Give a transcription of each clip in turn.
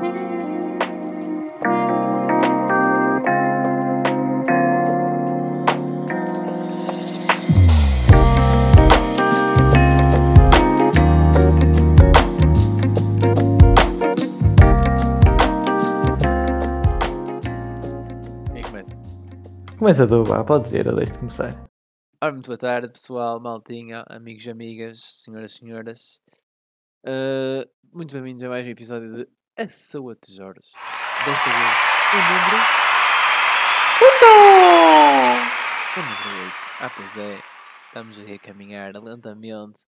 Começa? Começa tu, pá, pode dizer, eu deixo de começar. Ora, muito boa tarde, pessoal, maltinha, amigos e amigas, senhoras e senhoras. Uh, muito bem-vindos a mais um episódio de A Saúde Tesouros. Desta vez, o número. O número 8. Ah, pois é. Estamos aqui a caminhar lentamente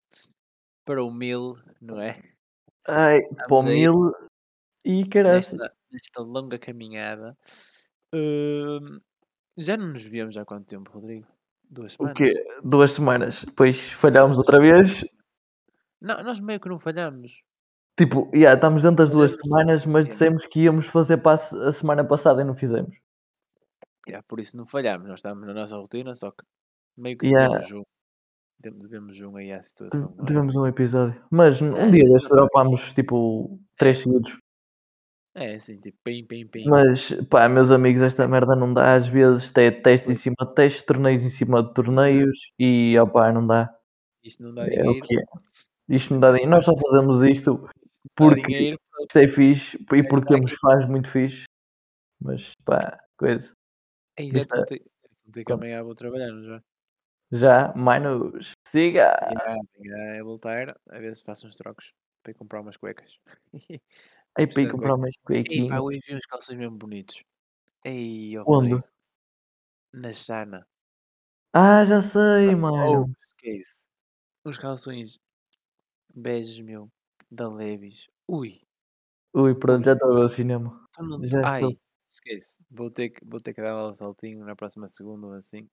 para o mil, não é? Ai, para o Estamos aí mil e caraças. nesta, nesta longa caminhada. Uh, já não nos víamos há quanto tempo, Rodrigo? Duas O semanas? quê? Duas semanas. Depois falhámos outra vez. Não, nós meio que não falhamos. Tipo, yeah, estamos dentro das duas semanas, mas dissemos que íamos fazer para a se- a semana passada e não fizemos. Yeah, por isso não falhámos, nós estávamos na nossa rotina, só que meio que Yeah. devemos um. de- Devemos um aí à situação. é? Devemos um episódio. Mas um É, dia destes dropámos tipo três seguidos. É assim, tipo, pim, pim, pim. Mas pá, meus amigos, esta merda não dá. Às vezes é teste em cima de testes, torneios em cima de torneios e opá, não dá. Isto não dá É o dinheiro. que é. Isto não dá dinheiro. Nós só fazemos isto porque dinheiro. pronto. isto é fixe e porque temos fãs muito fixe. Mas pá, coisa. Ei, já é- te contei que amanhã vou trabalhar, não já? Já, Manos, siga! É voltar, a ver se faço uns trocos para ir comprar umas cuecas. Aí para ir comprar umas Ei, pá, cuequinhas. hoje vi uns calções mesmo bonitos. Ei, ó Onde? Na Sana. Ah, já sei, Oh, mano. esquece. Uns calções beijos, meu, da Levis. Ui, Ui, pronto, já estou a ver o cinema. não... Já Ai, estou. esquece. Vou ter, que, vou ter que dar um saltinho na próxima segunda ou assim.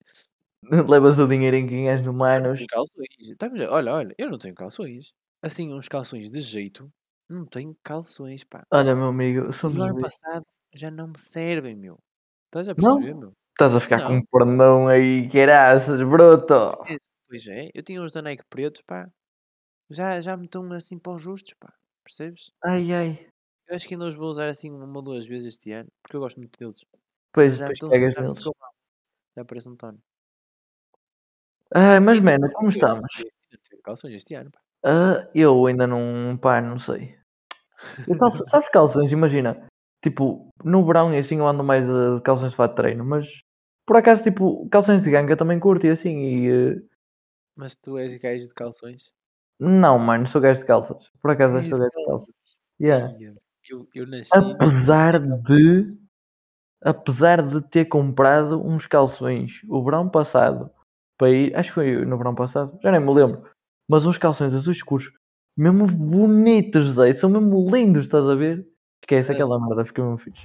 Levas o dinheirinho que ganhas no Eu não Manos. calções. A- Olha, olha, eu não tenho calções. Assim, uns calções de jeito. Não tenho calções, pá. Olha, meu amigo, Os somos do ano passado já não me servem, meu. Estás a Não? perceber, meu? Estás a ficar com Não. um pornão aí, caraças, bruto! Pois é, eu tinha uns da Nike pretos, pá. Já, já me estão assim para os justos, pá. Percebes? Ai, ai. Eu acho que ainda os vou usar assim uma ou duas vezes este ano, porque eu gosto muito deles. Pois, já depois pegas já neles. Já parece um tono. Ai, mas, mano, como estamos? calções este ano, pá. Ah, eu ainda não, pá, não sei. Eu calça- sabes calções, imagina, tipo, no verão e assim eu ando mais de de calções de fato de treino, mas por acaso, tipo, calções de ganga também curto e assim, e eh, Mas tu és gajo de calções? Não, mano, sou gajo de calças. Por acaso, És sou gajo de calças. Yeah. Eu, eu nasci. Apesar de, apesar de ter comprado uns calções o verão passado, para ir, acho que foi no verão passado, já nem me lembro, mas uns calções azuis escuros, mesmo bonitos, Zé, são mesmo lindos, estás a ver? Esquece Ah. aquela merda, fica mesmo fixe.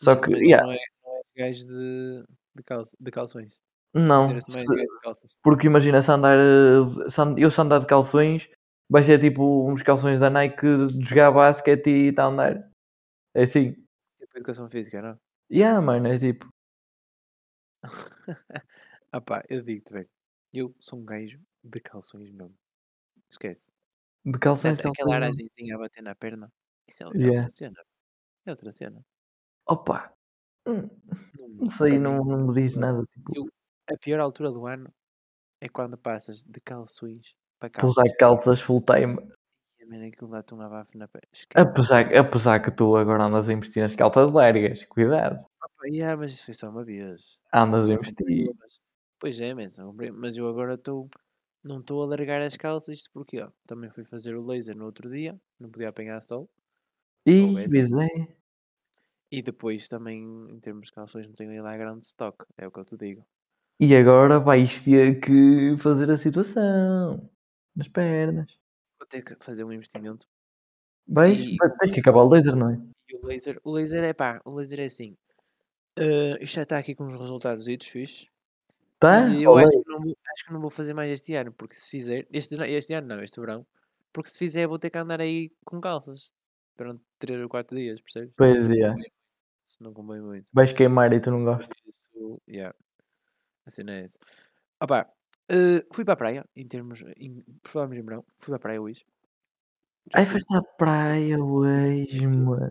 Só Mas, que, yeah, não, é, não és gajo de, de, calça, de calções. Não, calças. porque imagina se andar, eu se andar de calções, vai ser tipo uns calções da Nike de jogar basquete e está a andar. É assim. Tipo educação física, não? Yeah, mano, é tipo. ah pá, eu digo-te, velho. Eu sou um gajo de calções mesmo. Esquece. De calções, Aquela calções. não. aragenzinha a bater na perna. Isso é, é Yeah. outra cena. É outra cena. Opa, hum, Não, não sei, não, não me diz nada. Tipo, eu- a pior altura do ano é quando passas de calções para para usar calças. calças full time. E. Apesar, apesar que tu agora andas a investir nas calças largas, cuidado. Ah mas isso foi só uma vez. Andas a investir. Pois é, mas, comprei- mas eu agora estou. Não estou a largar as calças, isto porque ó, também fui fazer o laser no outro dia, não podia apanhar sol. Ih, houvesse. pois é. E depois também, em termos de calções, não tenho aí lá grande stock, é o que eu te digo. E agora vais ter que fazer a situação nas pernas. Vou ter que fazer um investimento. Vais? E- Vai- Tens que acabar o laser, não é? E o laser, o laser é pá, o laser é assim. eh, isto já está aqui com os resultados fixes. Tá? E eu acho que, não vou, acho que não vou fazer mais este ano, porque se fizer, este, ano- este ano não, este verão, porque se fizer vou ter que andar aí com calças durante 3 ou 4 dias, percebes? Pois é. Isso não convém muito. vais queimar e tu não gostas. Isso, yeah. A cena é essa. Opa, eh, fui para a praia, em termos, em, por falarmos em verão, fui para a praia hoje. Já Ai, fui. foste à praia hoje, moço.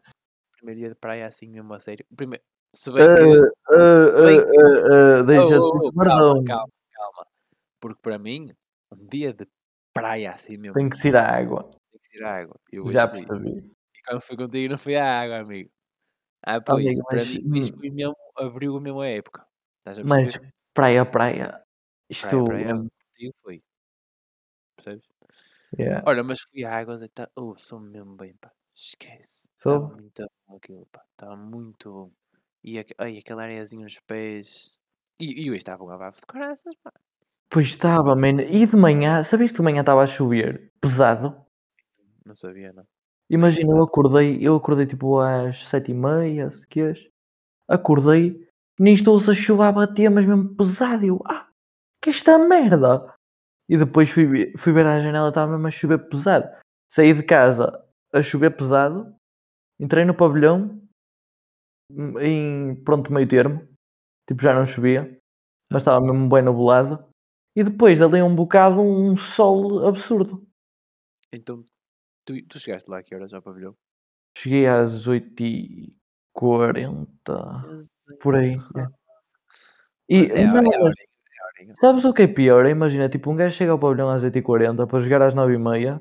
primeiro dia de praia assim mesmo a sério. Primeiro, se bem que. se bem que. Oh, deixa de oh, ser oh, calma, calma, calma. Porque para mim, um dia de praia assim mesmo, Tem que se ir à água. tem que ser água. Eu Já fui. percebi. E quando fui contigo não fui à água, amigo. Ah, pois, Amigo, para mas, mim isto hum, foi mesmo, abriu mesmo a época. Estás a mas? Praia, praia. Praia, Isto. praia, hum, contigo foi. Percebes? yeah. Olha, mas fui à água e tá, oh, sou mesmo bem, pá. Esquece. Estava muito bom aquilo, pá. Estava muito bom. E ai, aquela areiazinha nos pés. E, e hoje estava um abafo de coraças, pá. Pois é estava, man. E de manhã, sabias que de manhã estava a chover? Pesado. Não sabia, não. Imagina, eu acordei, eu acordei tipo às sete e meia, se queres. Acordei, nisto ouço a chuva a bater, mas mesmo pesado. E eu, ah, que é esta merda! E depois fui, fui ver a janela, estava mesmo a chover pesado. Saí de casa a chover pesado, entrei no pavilhão, hum, em pronto meio termo, tipo já não chovia, mas estava mesmo bem nublado. E depois ali um bocado um sol absurdo. Então, tu, tu chegaste lá a que horas ao pavilhão? Cheguei às 8 e 40 por aí. É. E é, não, é, é sabes o que é pior? Imagina, tipo, um gajo chega ao pavilhão às 8h40 para jogar às 9h30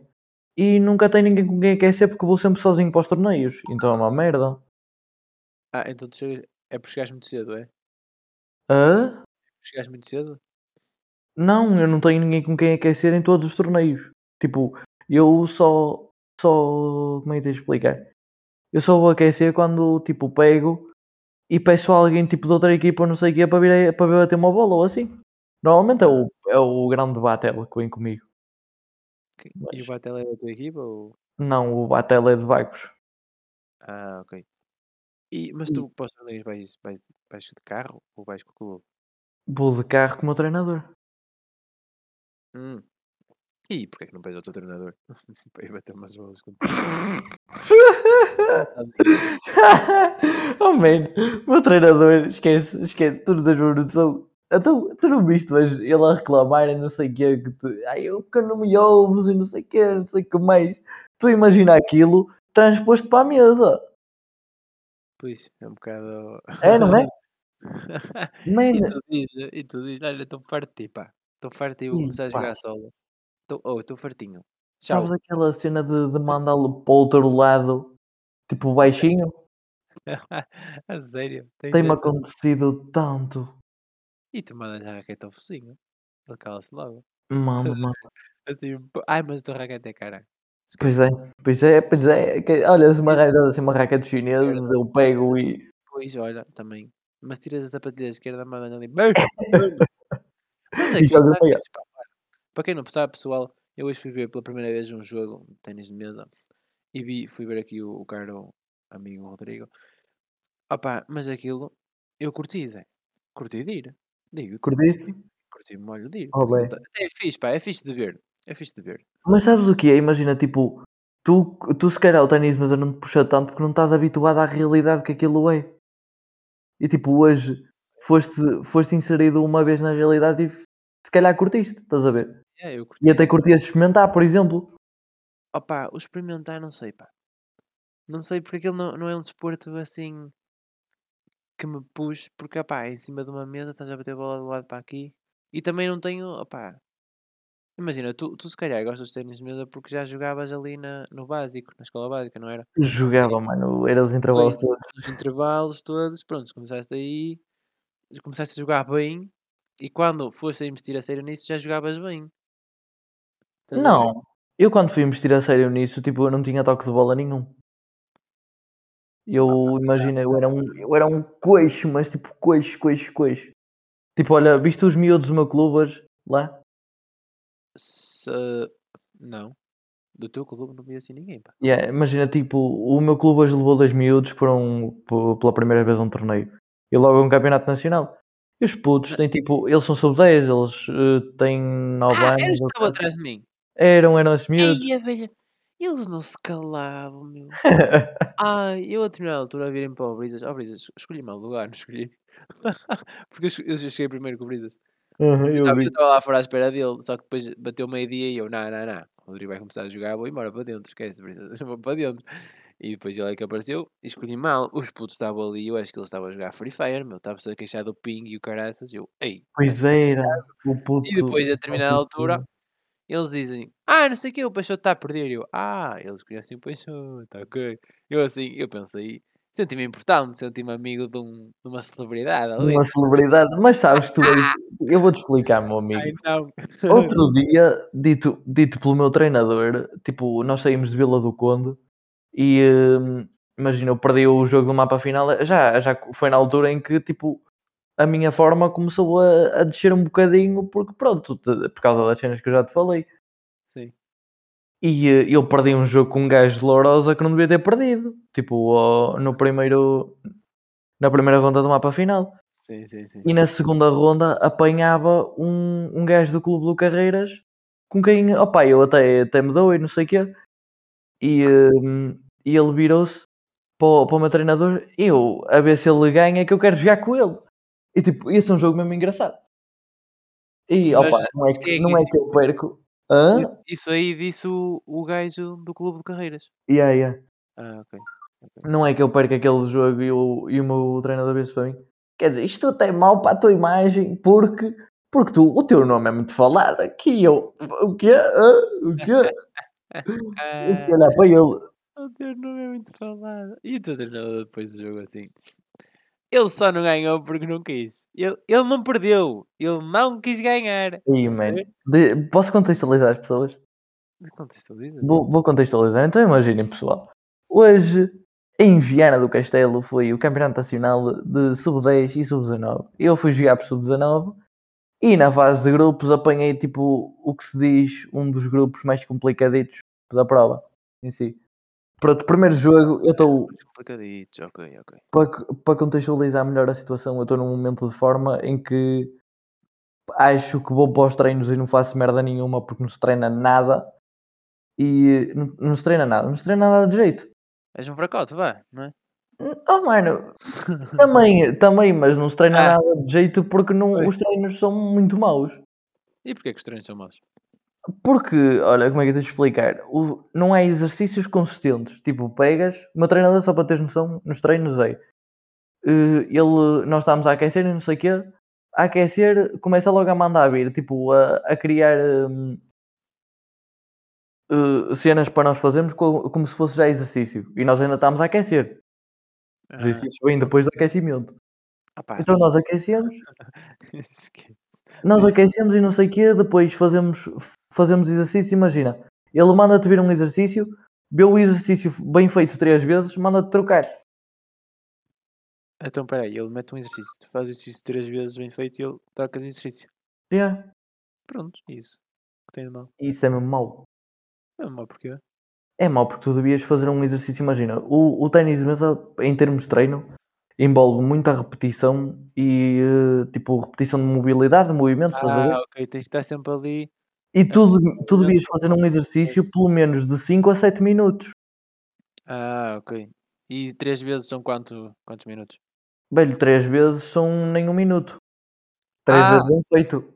e nunca tem ninguém com quem aquecer porque vou sempre sozinho para os torneios. Então é uma merda. Ah, então tu chegas... é por chegares muito cedo, é? Hã? Chegaste muito cedo? Não, eu não tenho ninguém com quem aquecer em todos os torneios. Tipo, eu só. Só. Como é que tens de explicar? Eu só vou aquecer quando, tipo, pego e peço a alguém, tipo, de outra equipa ou não sei o quê para vir, a- para vir bater uma bola ou assim. Normalmente é o, é o grande Batel que vem comigo. Que- E o Mas Batel é da tua equipa ou... não, o Batel é de Vagos. Ah, ok. E, mas tu para os torneios vais, vais, vais de carro ou vais com o clube? vou de carro como treinador. Hum. E porquê que não pede ao teu treinador? para ir bater umas bolas contigo. Que oh man, o meu treinador, esquece, esquece, tu não tens uma noção. Então, tu não viste, mas ele a reclamar e não sei o quê, que tu, ai, eu que não me ouves e não sei o quê, não sei o que mais. Tu imagina aquilo transposto para a mesa. Pois, é um bocado... É, não é? e Man, tu dizes, e tu dizes, olha, estou farto de ti, pá. Estou farto de ti, vou e começar a jogar solo. Estou, oh, estou fartinho. sabes Tchau. aquela cena de, de mandá-lo para o outro lado, tipo baixinho? a sério, Tem-me acontecido tanto. E tu mandas a raquete ao focinho. Ele cala-se logo. Mano, mano. Assim, ai, mas tua raquete é cara. Pois é, pois é, pois é. que- olha, se arranjas assim uma raquete chinesa, eu pego e. pois, olha, também. Mas tiras a sapatilha esquerda, manda ali. Mas e jogas está para quem não sabe, pessoal, eu hoje fui ver pela primeira vez um jogo de ténis de mesa e vi, fui ver aqui o, o caro amigo Rodrigo. Opá, mas aquilo eu curti, Zé. Curti de ir. Digo-te. Curtiste? Curti molho de ir. Oh, bem. é fixe, pá. É fixe de ver. É fixe de ver. Mas sabes o que é? Imagina, tipo, tu, tu se calhar o ténis, mas eu não te puxa tanto porque não estás habituado à realidade que aquilo é. E tipo, hoje foste, foste inserido uma vez na realidade e se calhar curtiste, estás a ver? É, eu E curti. até curtias experimentar, por exemplo. Opá, o experimentar não sei, pá. Não sei porque aquilo não, não é um desporto assim que me puxe, porque opá, é em cima de uma mesa estás a bater a bola do lado para aqui. E também não tenho, opá. Imagina, tu, tu se calhar gostas de ténis de mesa porque já jogavas ali na, no básico, na escola básica, não era? Jogava, mano, era os intervalos Pois, todos. nos intervalos todos, pronto, começaste aí, começaste a jogar bem e quando foste a investir a sério nisso já jogavas bem. Não, eu quando fui investir a sério nisso, tipo, eu não tinha toque de bola nenhum. Eu já, imagina, eu era um, eu era um coixo, mas tipo coixo, coixo, coixo. Tipo, olha, viste os miúdos do meu clube hoje, lá? Se... Não. Do teu clube não vi assim ninguém, pá. Yeah, imagina, tipo, o meu clube hoje levou dois miúdos que foram p- pela primeira vez a um torneio. E logo a um campeonato nacional. E os putos Na- têm tipo, eles são sub-10, eles eh, têm 9 Ah, anos. eles que estava são- atrás de mim. Eram, eram esses miúdos. Ei, a velha. Eles não se calavam, meu. Ai, eu a determinada altura a virem para o Brisas. Ó, Brisas, escolhi mal lugar, não escolhi. Porque eu, eu cheguei primeiro com o Brisas. Aham, Eu estava estava lá fora à espera dele, só que depois bateu meio-dia e eu, não, não, não. O Rodrigo vai começar a jogar, vou embora para dentro, esquece, Brisas, vou para dentro. E depois ele é que apareceu e escolhi mal. Os putos estavam ali, eu acho que ele estava a jogar Free Fire, meu. Estava-se a queixar do ping e o caraças. Eu, ei, Pois era, o puto. E depois, a determinada altura, eles dizem, ah, não sei o que, o Peixoto está a perder. Eu, ah, eles conhecem o Peixoto, ok. Eu assim, eu pensei, senti-me importante, senti-me amigo de, um, de uma celebridade ali. Uma celebridade, mas sabes tu. Eu vou-te explicar, meu amigo. Ai. Outro dia, dito, dito pelo meu treinador, tipo, nós saímos de Vila do Conde e hum, imagina, eu perdi o jogo do mapa final, já, já foi na altura em que tipo a minha forma começou a, a descer um bocadinho, porque pronto, por causa das cenas que eu já te falei. Sim. E eh, eu perdi um jogo com um gajo de Lourosa que não devia ter perdido. Tipo, no primeiro. Na primeira ronda do mapa final. Sim, sim, sim. E na segunda ronda apanhava um, um gajo do Clube do Carreiras com quem, opá, eu até, até me dou e não sei o quê. E, hum, e ele virou-se para, o- para o meu treinador, eu, a ver se ele ganha, que eu quero jogar com ele. E tipo, esse é um jogo mesmo engraçado. E Mas- opá, não é quem é que, que não é disse que eu perco. Hã? Isso, aí disse o, o gajo do Clube de Carreiras. Yeah, yeah. Ah, ok. Não é que eu perco aquele jogo e o, e o meu treinador vê-se para mim. Quer dizer, isto até é mau para a tua imagem, porque, porque tu, o teu nome é muito falado aqui. Eu, o quê? Hã? O quê? Eu fiquei olhar para ele. O teu nome é muito falado. E o teu treinador depois do jogo assim? Ele só não ganhou porque não quis. Ele, ele não perdeu. Ele não quis ganhar. Aí, man. De- posso contextualizar as pessoas? Contextualiza. Vou, vou contextualizar. Então imaginem, pessoal. Hoje, em Viana do Castelo, foi o Campeonato Nacional de Sub-10 e Sub-19. Eu fui jogar por Sub-19 e na fase de grupos apanhei, tipo, o que se diz, um dos grupos mais complicaditos da prova em si. Pronto, primeiro jogo, eu estou, Complicaditos, ok, ok. para, para contextualizar melhor a situação, eu estou num momento de forma em que acho que vou para os treinos e não faço merda nenhuma porque não se treina nada. E não, não se treina nada, não se treina nada de jeito. És um fracote, vá, não é? Oh, mano, também, também, mas não se treina Ah. nada de jeito porque não, os treinos são muito maus. E porquê que os treinos são maus? Porque, olha, como é que eu tenho de explicar? O- não há exercícios consistentes. Tipo, pegas, o meu treinador, só para teres noção, nos treinos é. eh, ele, nós estávamos a aquecer e não sei o quê. A aquecer, começa logo a mandar vir, tipo, a, a criar hum, eh, cenas para nós fazermos co- como, se fosse já exercício. E nós ainda estamos a aquecer. Os exercícios vêm depois do aquecimento. ah pá, Então sim. nós aquecemos, nós Sim. aquecemos e não sei o quê, depois fazemos, fazemos exercício, imagina. Ele manda-te vir um exercício, vê o exercício bem feito três vezes, manda-te trocar. Então, peraí, ele mete um exercício. Tu fazes exercício três vezes bem feito e ele toca de exercício. Yeah. Pronto, isso. Que tem de mal. Isso é mesmo mau. É mal porquê? É mau porque tu devias fazer um exercício, imagina, o, o ténis de mesa, em termos de treino, envolve muita repetição e eh, tipo repetição de mobilidade, de movimentos? Ah, ok, tens de estar sempre ali. E tu, tu movimento devias fazer um exercício pelo menos de 5 a 7 minutos. Ah, ok. E três vezes são quanto, quantos minutos? Velho, três vezes são nem um minuto. Três Ah! vezes bem feito.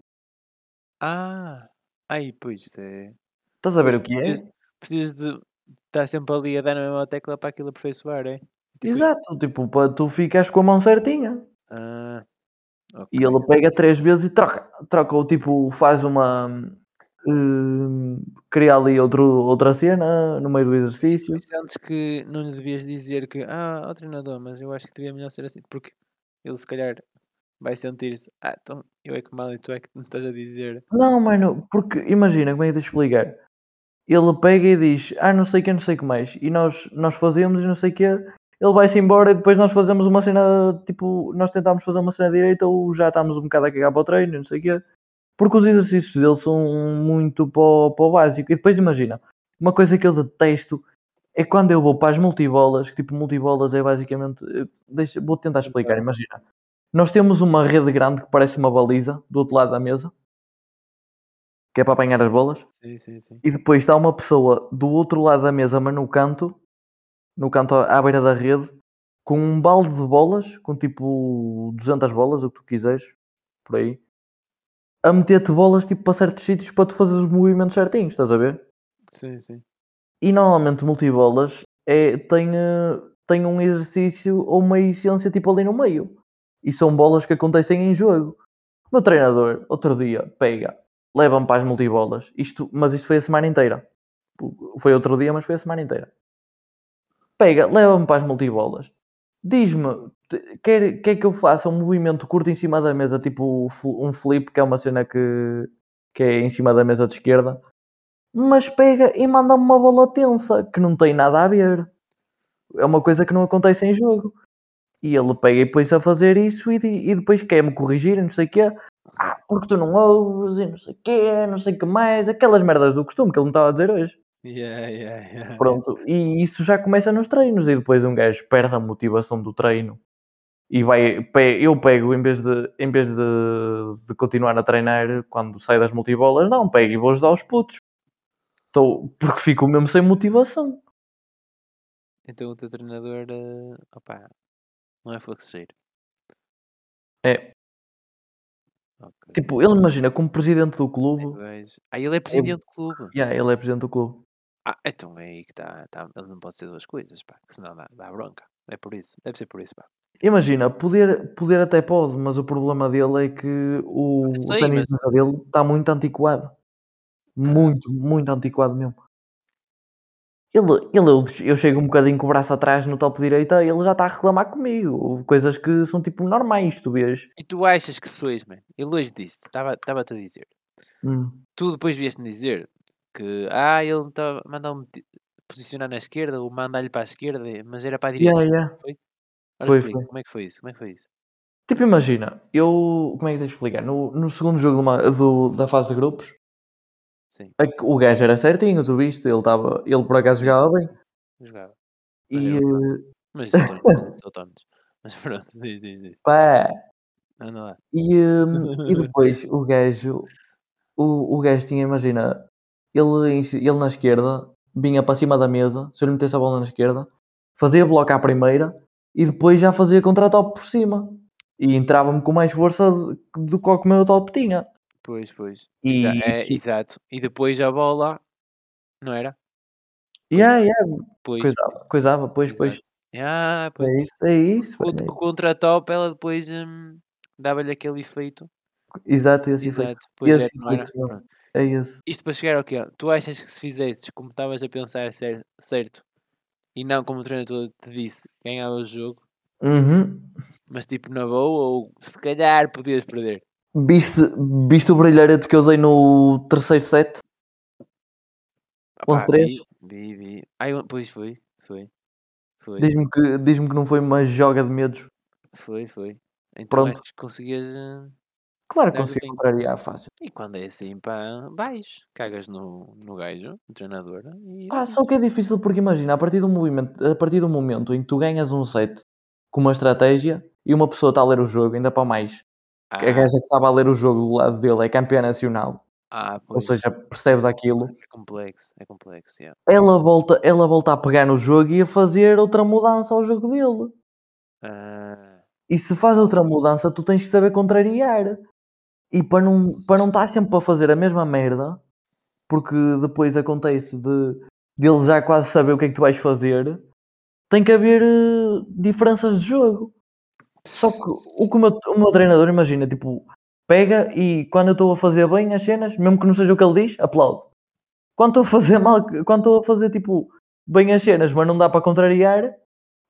Ah! Aí, pois, é. Estás a ver o que é? Precisas, de estar sempre ali a dar na mesma tecla para aquilo aperfeiçoar, é? Tipo. Exato, tipo, para tu ficares com a mão certinha. Ah, ok. E ele pega três vezes e troca. Troca, ou tipo, faz uma. Hum, cria ali outro, outra cena no meio do exercício. Antes que não lhe devias dizer que, ah, ó treinador, mas eu acho que devia melhor ser assim, porque ele se calhar vai sentir-se, ah, então eu é que mal e tu é que me estás a dizer. Não, mano, porque imagina como é que eu te explicar. Ele pega e diz, ah, não sei o que, não sei o que mais. E nós, nós fazemos e não sei o que. Ele vai-se embora e depois nós fazemos uma cena, tipo, nós tentámos fazer uma cena direita ou já estamos um bocado a cagar para o treino, não sei o quê. Porque os exercícios dele são muito para o, para o básico. E depois imagina, uma coisa que eu detesto é quando eu vou para as multibolas, que tipo, multibolas é basicamente. eh, Deixa, vou tentar explicar, imagina. Nós temos uma rede grande que parece uma baliza do outro lado da mesa, que é para apanhar as bolas. Sim, sim, sim. E depois está uma pessoa do outro lado da mesa, mas no canto, no canto à à beira da rede, com um balde de bolas, com tipo 200 bolas, o que tu quiseres, por aí, a meter-te bolas tipo para certos sítios para tu fazer os movimentos certinhos, estás a ver? Sim, sim. E normalmente multibolas é, tem, eh, tem um exercício ou uma essência tipo ali no meio. E são bolas que acontecem em jogo. O meu treinador, outro dia, pega, leva-me para as multibolas. Isto, mas isto foi a semana inteira. Foi outro dia, mas foi a semana inteira. Pega, leva-me para as multibolas. Diz-me, quer, quer que eu faça um movimento curto em cima da mesa, tipo um flip, que é uma cena que, que é em cima da mesa de esquerda. Mas pega e manda-me uma bola tensa, que não tem nada a ver. É uma coisa que não acontece em jogo. E ele pega e põe-se a fazer isso e, e depois quer-me corrigir não sei o quê. Ah, porque tu não ouves e não sei o quê, não sei o que mais. Aquelas merdas do costume que ele me estava a dizer hoje. Yeah, yeah, yeah. Pronto, e isso já começa nos treinos e depois um gajo perde a motivação do treino e vai, eu pego em vez de, em vez de, de continuar a treinar quando sai das multibolas, não, pego e vou ajudar os putos. Estou, porque fico mesmo sem motivação. Então o teu treinador, uh, opa, não é flexeiro. É. Okay. Tipo, ele imagina como presidente do clube. Ah, ele é presidente do clube. Yeah, ele é presidente do clube. Ah, então é aí que está. Tá, ele não pode ser duas coisas, pá, que senão dá, dá bronca. É por isso, deve ser por isso, pá. Imagina, poder, poder até pode, mas o problema dele é que o, sei, o ténis mas... dele está muito antiquado. Muito, muito antiquado mesmo. Ele, ele, eu chego um bocadinho com o braço atrás no top direita ele já está a reclamar comigo. Coisas que são tipo normais, tu vês. E tu achas que sois, mano? Ele hoje disse, estava-te a dizer. Hum. Tu depois vieste-me dizer que, ah, ele tá, mandou-me posicionar na esquerda ou mandar-lhe para a esquerda, mas era para a direita. Yeah, yeah. Foi? foi, foi. Como é que foi isso? Como é que foi isso? Tipo, imagina, eu. Como é que tens de explicar? No, no segundo jogo do, do, da fase de grupos, Sim. o gajo era certinho, tu viste? Ele, tava, ele por acaso sim, jogava bem. Jogava. Mas e. Mas são autónomos. Mas pronto, diz, diz, diz. Pá! Anda lá. E, um, e depois o gajo. O, o gajo tinha, imagina, ele, ele na esquerda vinha para cima da mesa, se eu lhe metesse a bola na esquerda, fazia bloco à primeira e depois já fazia contra-top por cima. E entrava-me com mais força do que o meu top tinha. Pois, pois. E, é, exato. E depois a bola, não era? Yeah, yeah. Pois, coisava, coisava, pois, pois. Yeah, pois. É isso, é isso. O, o contra-top, ela depois hum, dava-lhe aquele efeito. Exato, esse Exato. efeito. Pois esse é, não era? efeito, é isso. Isto para chegar ao quê? Tu achas que se fizesses como estavas a pensar certo, e não como o treinador te disse, ganhava o jogo. Uhum. Mas tipo na boa, ou se calhar podias perder. Viste, viste o brilharete que eu dei no terceiro set? Ah, 11-3? Vi, vi, vi. Ai, pois foi, foi. foi. Diz-me que, diz que não foi uma joga de medos. Foi, foi. Então Pronto. acho que conseguias. Uh, claro que consegui contrariar fácil. E quando é assim, pá, vais, cagas no, no gajo, no treinador. E... Ah, só que é difícil porque imagina, a partir do movimento, a partir do momento em que tu ganhas um set com uma estratégia e uma pessoa está a ler o jogo, ainda para mais. Ah. A gaja que estava a ler o jogo do lado dele é campeã nacional. Ah, Ou seja, percebes aquilo. É complexo, é complexo, yeah. Ela volta, ela volta a pegar no jogo e a fazer outra mudança ao jogo dele. Ah. E se faz outra mudança, tu tens que saber contrariar. E para não, para não estar sempre a fazer a mesma merda, porque depois acontece de, de ele já quase saber o que é que tu vais fazer, tem que haver uh, diferenças de jogo. Só que o que o meu, o meu treinador imagina, tipo, pega e quando eu estou a fazer bem as cenas, mesmo que não seja o que ele diz, aplaude. Quando estou a fazer mal, quando estou a fazer tipo bem as cenas, mas não dá para contrariar,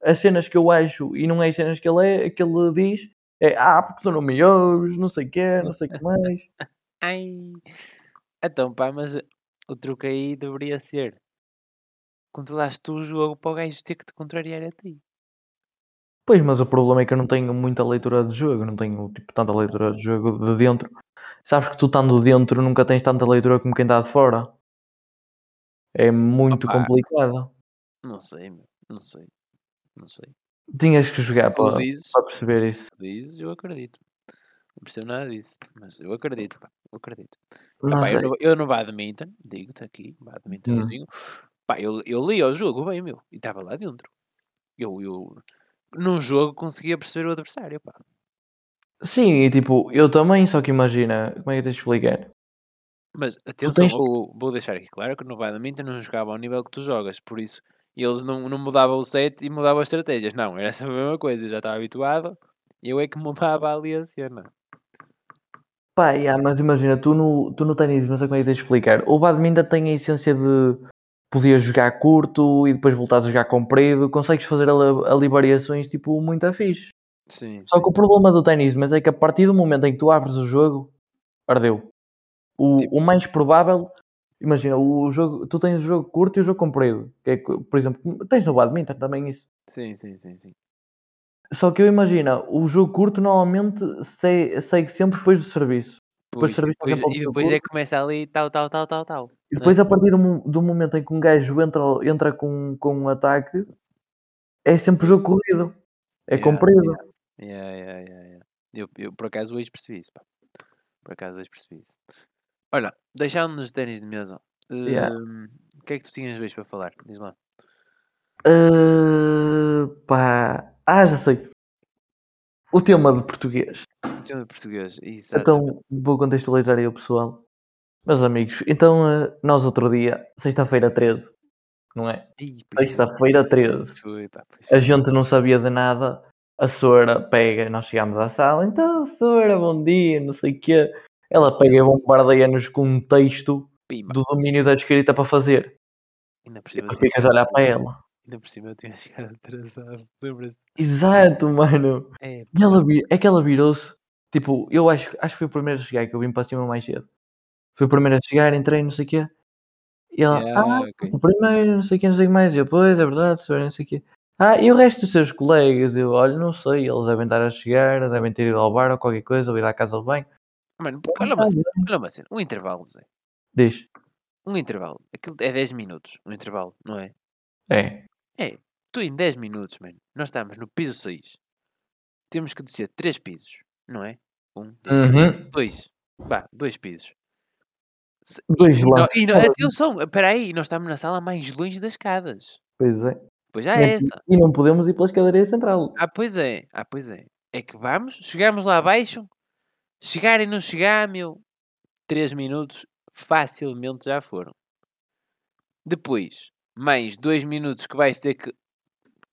as cenas que eu acho e não é as cenas que ele, é, que ele diz, é ah, porque tu não me ouves, não sei o que, não sei o que mais. Ai. Então pá, mas o truque aí deveria ser controlaste tu o jogo para o gajo ter que te contrariar a ti. Pois, mas o problema é que eu não tenho muita leitura de jogo, não tenho tipo, tanta leitura de jogo de dentro. Sabes que tu estando dentro nunca tens tanta leitura como quem está de fora. É muito Opa, complicado. Não sei, não sei, não sei. Tinhas que jogar para, dizes, para, perceber isso. Dizes, eu acredito. Não percebo nada disso, mas eu acredito, pá, eu acredito. Epá, eu, no, eu no badminton, digo-te aqui, badmintonzinho, hum. pá, eu, eu li o jogo bem, meu, e estava lá dentro. Eu, eu, num jogo conseguia perceber o adversário, pá. Sim, e tipo, eu também, só que imagina, como é que tens de explicar? Mas atenção, tens... vou, vou deixar aqui claro que no badminton não jogava ao nível que tu jogas, por isso E eles não, não mudavam o set e mudavam as estratégias. Não, era sempre a mesma coisa. Já estava habituado. Eu é que mudava ali a cena. Pá, yeah, mas imagina, tu no, tu no ténis, não sei como é que tens de explicar. O badminton tem a essência de podias jogar curto e depois voltares a jogar comprido. Consegues fazer ali, ali variações tipo muito fixe. Sim, Só sim. que o problema do ténis, mas é que a partir do momento em que tu abres o jogo, ardeu. O, Tipo- o mais provável, imagina, o jogo, tu tens o jogo curto e o jogo comprido. Que é, por exemplo, tens no badminton também isso. Sim, sim, sim, sim. Só que eu imagino, o jogo curto normalmente segue, segue sempre depois do serviço. Depois Pois, do e serviço depois, e depois é curto. que começa ali tal, tal, tal, tal, tal. E né? depois a partir do, do momento em que um gajo entra, entra com, com um ataque, é sempre jogo corrido. É Yeah, comprido. Yeah, yeah, yeah, yeah. Eu, eu por acaso hoje percebi isso, pá. Por acaso hoje percebi isso. Olha, deixando-nos de ténis de mesa, Yeah. hum, o que é que tu tinhas hoje para falar? Diz lá. Ah, pá. Ah, já sei. O tema de português. Tema de português, Então exatamente. vou contextualizar aí o pessoal. Meus amigos, então ah, nós outro dia, sexta-feira 13, não é? Ih, pois foi, Sexta-feira 13. foi, pá, pois A foi. gente não sabia de nada. A Sora pega, nós chegámos à sala, então Sora, bom dia, não sei o quê. Ela pega e bombardeia-nos com um texto do domínio da escrita para fazer. Ainda por cima ficas a olhar para ela. Ainda por cima eu tinha chegado atrasado. Lembras-te? Exato, mano. É, E ela, é que ela virou-se. Tipo, eu acho, acho que foi o primeiro a chegar, que eu vim para cima mais cedo. Fui o primeiro a chegar, entrei, não sei o quê. E ela, Yeah, ah, ok. foste o primeiro, não sei o quê, não sei o que mais. E eu, pois, é verdade, senhor, não sei o quê. Ah, e o resto dos seus colegas? Eu, olha, não sei, eles devem estar a chegar, devem ter ido ao bar ou qualquer coisa, ou ir à casa de banho. Mano, porque olha uma cena, olha uma cena. Um intervalo, Zé. Diz, Um intervalo. Aquilo é 10 minutos. Um intervalo, não é? é, É. Tu em 10 minutos, mano. Nós estamos no piso 6. Temos que descer 3 pisos, não é? Um, uhum. dois. Vá, dois pisos. Dois e, lances e cada. atenção, espera aí, nós estamos na sala mais longe das escadas. Pois é. Pois já é essa. E não podemos ir pela escadaria central. Ah, pois é. Ah, pois é. É que vamos, chegamos lá abaixo, chegar e não chegar, meu, 3 minutos facilmente já foram. Depois, mais 2 minutos que vais ter que,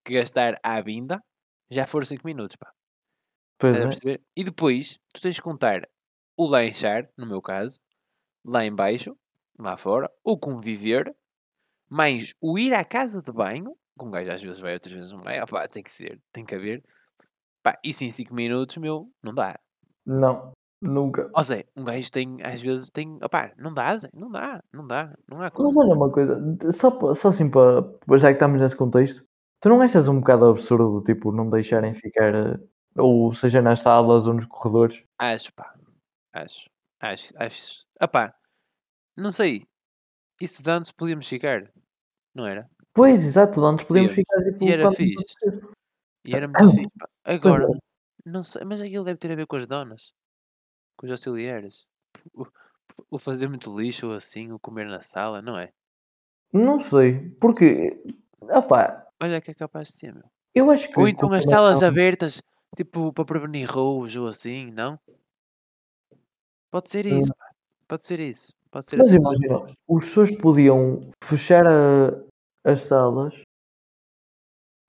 que gastar à vinda, já foram 5 minutos, pá. Pois Estás a é. perceber? E depois, tu tens que contar o lanchar, no meu caso, lá em baixo, lá fora, o conviver, mais o ir à casa de banho, que um gajo às vezes vai, outras vezes não vai, opá, tem que ser, tem que haver. Pá, isso em 5 minutos, meu, não dá. Não, nunca. Ó Zé, um gajo tem, às vezes tem, opá, não dá, não dá, não dá, não há como. Mas olha uma coisa, só, só assim para. Já que estamos nesse contexto, tu não achas um bocado absurdo, tipo, não deixarem ficar, eh, ou seja nas salas ou nos corredores? Acho, pá, acho, acho, acho, opá, não sei, isso de antes podíamos ficar, não era? Pois, exato, de antes Podíamos. ficar tipo. E era fixe. E era muito fixe, pá. é. Agora, não sei, mas aquilo deve ter a ver com as donas, com os auxiliares. O, o fazer muito lixo ou assim, o comer na sala, não é? Não sei, porque. Opá, Olha que é capaz de ser, meu. eu acho que. Ou então as é salas abertas, tipo, para prevenir roubos ou assim, não? Pode ser isso, pá. Pode ser isso. Pode ser Mas assim. imagina, os pessoas podiam fechar a- as salas.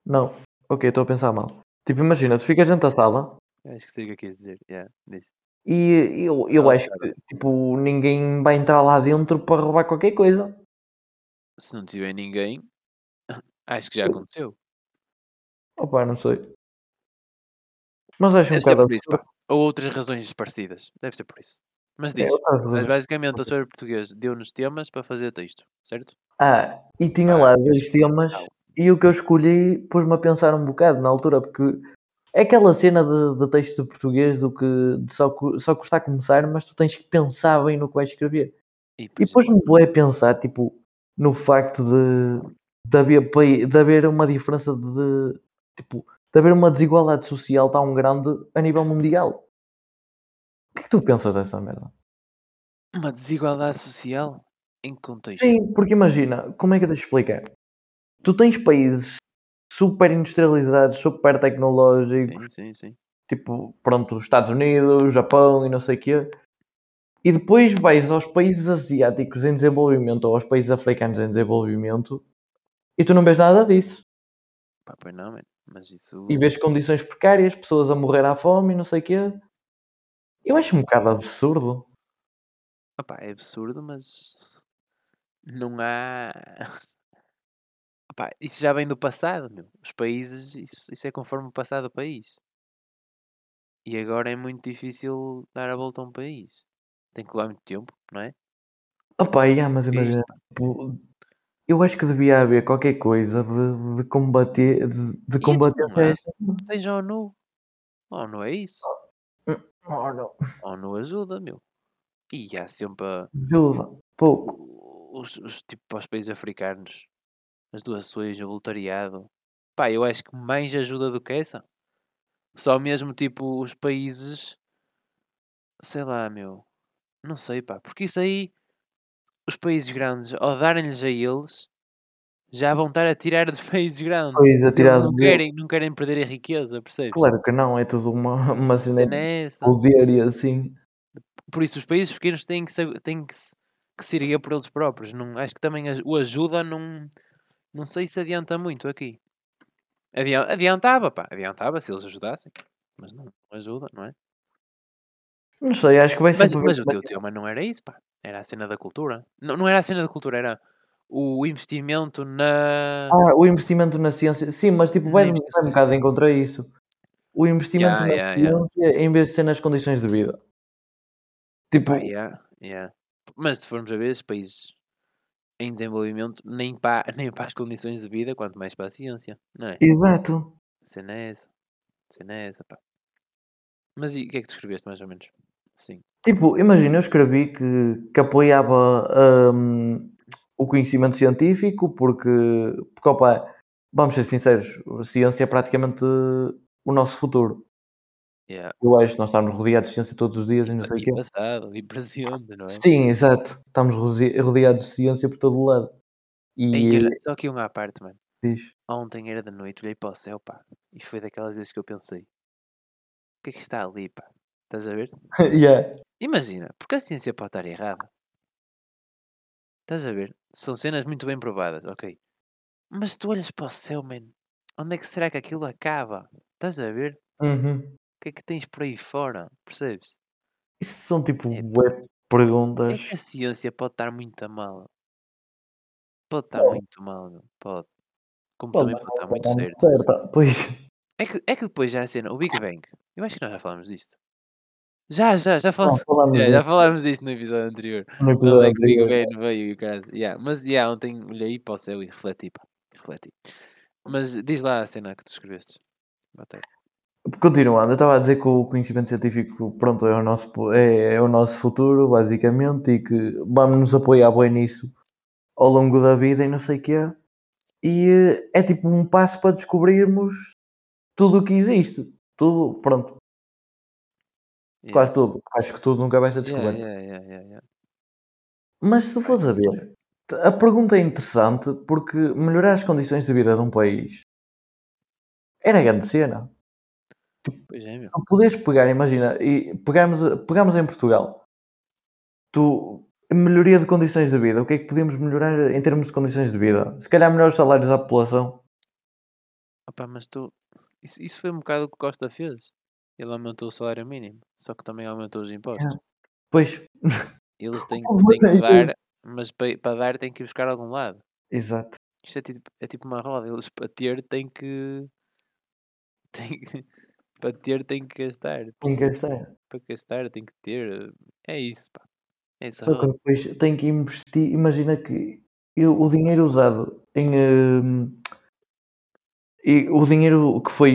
Não, ok, estou a pensar mal. Tipo, imagina, tu ficas dentro da sala Acho que sei o que é que queres dizer. Yeah, diz. E eu, eu Ah, acho que tipo, ninguém vai entrar lá dentro para roubar qualquer coisa. Se não tiver ninguém, acho que já aconteceu. Opa, não sei. Mas acho um Deve ser bocado por isso, pá. Ou outras razões parecidas. Deve ser por isso. Mas É, diz. razões. basicamente a senhora portuguesa deu-nos temas para fazer texto, certo? Ah, e tinha Pá, lá dois escolhi temas tal. e o que eu escolhi pôs-me a pensar um bocado na altura, porque é aquela cena de, de texto de português do que de só, só custa a começar, mas tu tens que pensar bem no que vais escrever. E, E pois, depois me bué a pensar, tipo, no facto de, de, haver, de haver uma diferença de, tipo, de haver uma desigualdade social tão grande a nível mundial. O que é que tu pensas dessa merda? uma desigualdade social em que contexto? Sim, porque imagina, como é que eu te explicar? Tu tens países super industrializados, super tecnológicos, Sim, sim, sim. tipo, pronto, os Estados Unidos, Japão e não sei o quê. E depois vais aos países asiáticos em desenvolvimento ou aos países africanos em desenvolvimento E tu não vês nada disso. Pá, pois não, man. Mas isso. E vês condições precárias, pessoas a morrer à fome e não sei o quê. Eu acho um bocado absurdo. Opá, é absurdo, mas não há. Isso já vem do passado, meu. Os países, isso, isso é conforme o passado do país. E agora é muito difícil dar a volta a um país. Tem que levar muito tempo, não é? Opa, yeah, mas É imagina, tipo, eu acho que devia haver qualquer coisa de, de combater, de, de E combater não há? esta. Tens a ONU. A ONU é isso. Oh, não. A ONU ajuda, meu. E há sempre a- Ajuda, pouco. os, os, tipo, para os países africanos, as doações, o voluntariado. Pá, eu acho que mais ajuda do que essa. Só mesmo, tipo, os países, sei lá, meu. Não sei, pá. Porque isso aí, os países grandes, ao darem-lhes a eles, já vão estar a tirar dos países grandes. Pois, a Eles tirar não deles. querem, não querem perder a riqueza, percebes? Claro que não, é tudo uma, uma cena de é essa. poder e assim. Por isso, os países pequenos têm que se, têm que se, que se erguer por eles próprios. Não, acho que também o ajuda não, não sei se adianta muito aqui. Adian- Adiantava, pá. Adiantava se eles ajudassem. Mas não ajuda, não é? Não sei, acho que vai Mas, sempre mas haver. o teu tema não era isso, pá. Era a cena da cultura. Não, não era a cena da cultura, era o investimento na, Ah, o investimento na ciência. Sim, mas tipo, vai, vai um bocado contra isso. O investimento Yeah, na yeah, yeah. ciência em vez de ser nas condições de vida. Tipo, Pá, yeah, yeah. Mas se formos a ver, esses países em desenvolvimento, nem para, nem para as condições de vida, quanto mais para a ciência, não é? exato. Cena é essa. Cena é essa, pá. Mas e o que é que tu escreveste, mais ou menos? Sim. Tipo, imagina, eu escrevi que, que apoiava hum, o conhecimento científico porque, porque opa, vamos ser sinceros, a ciência é praticamente o nosso futuro. Yeah. Eu acho que nós estamos rodeados de ciência todos os dias e não sei o quê. passado, e presente, não é? Sim, exato. Estamos rode- rodeados de ciência por todo o lado. E só aqui uma à parte, mano. diz, Ontem era de noite, olhei para o céu, pá. E foi daquelas vezes que eu pensei: o que é que está ali, pá? Estás a ver? yeah. Imagina, porque a ciência pode estar errada. Estás a ver? São cenas muito bem provadas, ok. Mas se tu olhas para o céu, man, onde é que será que aquilo acaba? Estás a ver? Uhum. O que é que tens por aí fora? Percebes? Isso são tipo É, É perguntas. que a ciência pode estar muito a mal. Pode estar Pode. muito mal, meu, pode. Como Pode também pode estar muito certo. certa. Pois. É que, é que depois já a cena, o Big Bang, eu acho que nós já falámos disto. Já, já, já Não, falámos. falámos Já, já falámos disto no episódio anterior. no Onde episódio é que o Big. Bang veio e o cara. Yeah, mas yeah, ontem olhei para o céu e refleti, pá. Refleti. Mas diz lá a cena que tu escreveste. Aí. Continuando, eu estava a dizer que o conhecimento científico, pronto, é o nosso, é, é o nosso futuro, basicamente, e que vamos nos apoiar bem nisso ao longo da vida e não sei o quê. E eh, é tipo um passo para descobrirmos tudo o que existe. Tudo, pronto, Yeah. quase tudo. Acho que tudo nunca vai ser descoberto. yeah, yeah. Mas se tu fores a ver, a pergunta é interessante porque melhorar as condições de vida de um país era grande cena. Pois é, meu. Tu podes pegar, imagina, e pegamos, pegamos em Portugal. Tu, melhoria de condições de vida, o que é que podemos melhorar em termos de condições de vida? Se calhar melhores salários à população. Opa, mas tu. Isso, isso foi um bocado o que Costa fez. Ele aumentou o salário mínimo, só que também aumentou os impostos. Pois, Eles têm, têm que é dar, mas para, para dar têm que ir buscar a algum lado. exato. Isto é tipo, é tipo uma roda. Eles para ter têm que. Têm, que- para ter têm que gastar. Tem que gastar. Para gastar tem que ter. É isso, pá. É essa Só que depois tem que investir. Imagina que eu- o dinheiro usado em. hum, e o dinheiro que foi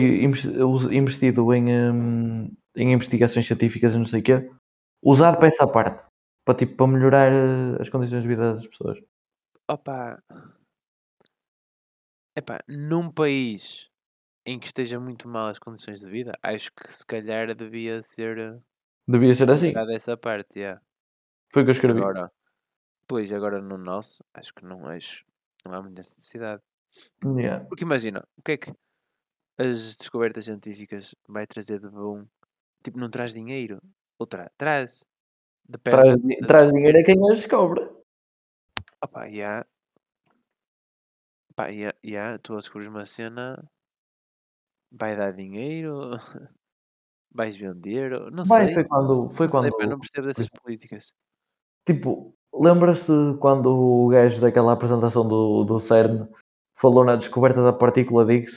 investido em, hum, em investigações científicas e não sei o quê, usado para essa parte. Para, tipo, para melhorar eh, as condições de vida das pessoas. Opa. Epá, num país em que esteja muito mal as condições de vida, acho que se calhar devia ser eh, Devia ser assim. essa parte, yeah. Foi o que eu escrevi. Agora, pois, agora no nosso, acho que não acho, não há muita necessidade. Yeah. Porque imagina, o que é que as descobertas científicas vai trazer de bom? Tipo, não traz dinheiro. Ou tra traz. Depende Traz, da traz dinheiro a quem as descobre. Opa, yeah. Pá, e yeah, yeah, tu ao descobrir uma cena, vai dar dinheiro, vais vender, não Vai, sei. foi quando foi Não sei, quando não percebo dessas políticas. tipo, lembra-se quando o gajo daquela apresentação do do CERN falou na descoberta da partícula de Higgs?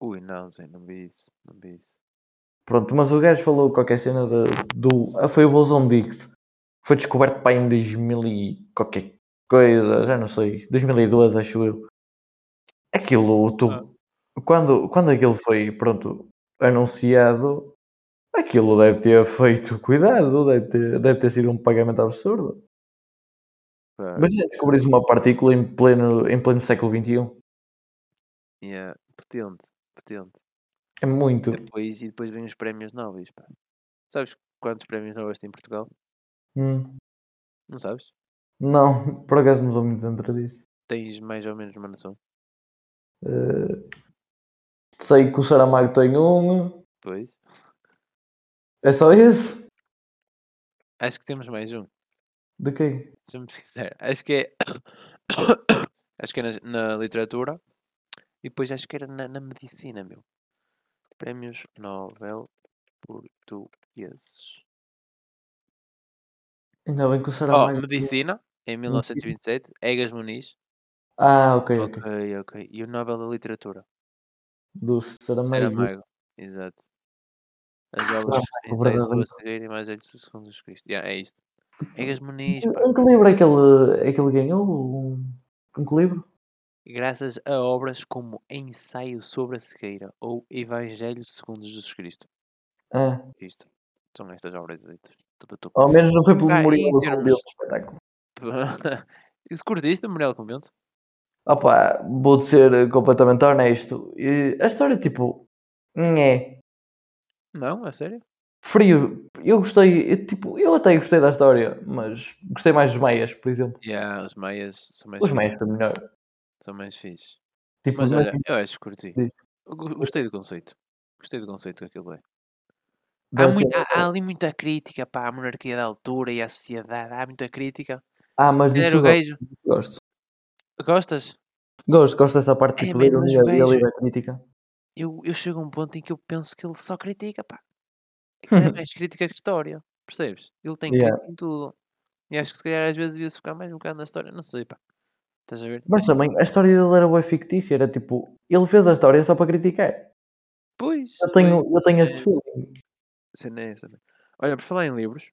Ui, não, Zé, não vi isso, não vi isso. Pronto, mas o gajo falou qualquer cena de do ah, foi o bosão de Higgs. Foi descoberto, pá, em 2000 e qualquer coisa, já não sei, 2002 acho eu. Aquilo, Ah. Quando quando aquilo foi, pronto, anunciado, aquilo deve ter feito cuidado, deve ter deve ter sido um pagamento absurdo. Pá, Imagina descobrires uma partícula em pleno em pleno século XXI. yeah, potente, potente. É muito. Depois, e depois vem os prémios Nobel, pá. Sabes quantos prémios Nobel tem em Portugal? Hum. Não sabes? Não, por acaso não sou muito dentro disso. Tens mais ou menos uma noção? Eh, sei que o Saramago tem um. Pois. É só isso? Acho que temos mais um. De quem? Deixa-me pesquisar. Acho que é. acho que é na, na literatura. E depois acho que era na, na medicina, meu. Prémios Nobel portugueses. Ainda bem que o Oh, Saramago. medicina, em 1927. Egas Muniz. Ah, ok, ok. Ok, ok. E o Nobel da Literatura. Do Saramago. Saramago. Exato. As obras Ensaios sobre a cegueira e mais velhos segundo Jesus Cristo. Yeah, é isto. Egas Muniz, Em pá. em que livro é que ele, é que ele ganhou? Um, que livro? Graças a obras como Ensaio sobre a cegueira ou Evangelho segundo Jesus Cristo. Ah, Isto. São estas obras. ao menos não foi pelo Ah, do termos- espetáculo. Se curtiste o Memorial Convento? Opa, vou ser eh, completamente honesto. E a história, tipo, é Não, a sério? frio. Eu gostei, eu, tipo, eu até gostei da história, mas gostei mais dos meias, por exemplo. Yeah, os meias são mais Os meias foi melhor. São mais fixes. Tipo, Mas olha, eu acho que curti. Gostei do conceito. Gostei do conceito que aquilo é. Há, mui- cena- há- há ali muita crítica para a monarquia da altura e à sociedade. Há muita crítica. Ah, mas era o gosto, gajo? gosto. Gostas? Gosto, gosto dessa parte É, mas ironia o e gajo- da crítica. Eu, eu chego a um ponto em que eu penso que ele só critica, pá. É mais crítica que história. Percebes? Ele tem Yeah. crítica em tudo. E acho que se calhar às vezes devia-se focar mais um bocado na história. Não sei, pá. Estás a ver? Mas também a história dele era bué fictícia, era tipo, ele fez a história só para criticar. Pois. Eu tenho, pois, eu tenho é esse. Cena é essa? Olha, por falar em livros,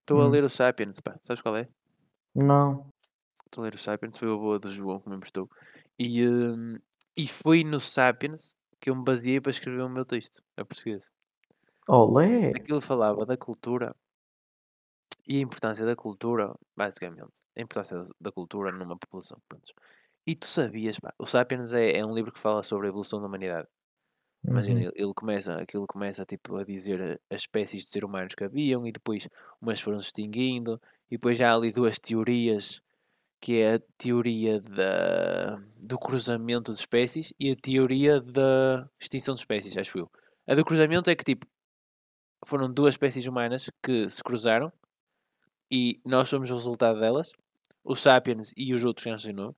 estou a Hum. ler o Sapiens, pá. Sabes qual é? Não. Estou a ler o Sapiens, foi o avô do João que me emprestou. E, hum, e foi no Sapiens que eu me baseei para escrever o meu texto, a português. Olé! Aquilo falava da cultura e a importância da cultura, basicamente. A importância da- cultura numa população. Pronto. E tu sabias, pá, o Sapiens é, é um livro que fala sobre a evolução da humanidade. Imagina, Uhum. ele, começa, aquilo começa tipo, a dizer a- as espécies de ser humanos que haviam e depois umas foram se extinguindo e depois já há ali duas teorias que é a teoria da, do cruzamento de espécies e a teoria da extinção de espécies, acho eu. A do cruzamento é que tipo foram duas espécies humanas que se cruzaram e nós somos o resultado delas, os sapiens e os outros que não sei o nome.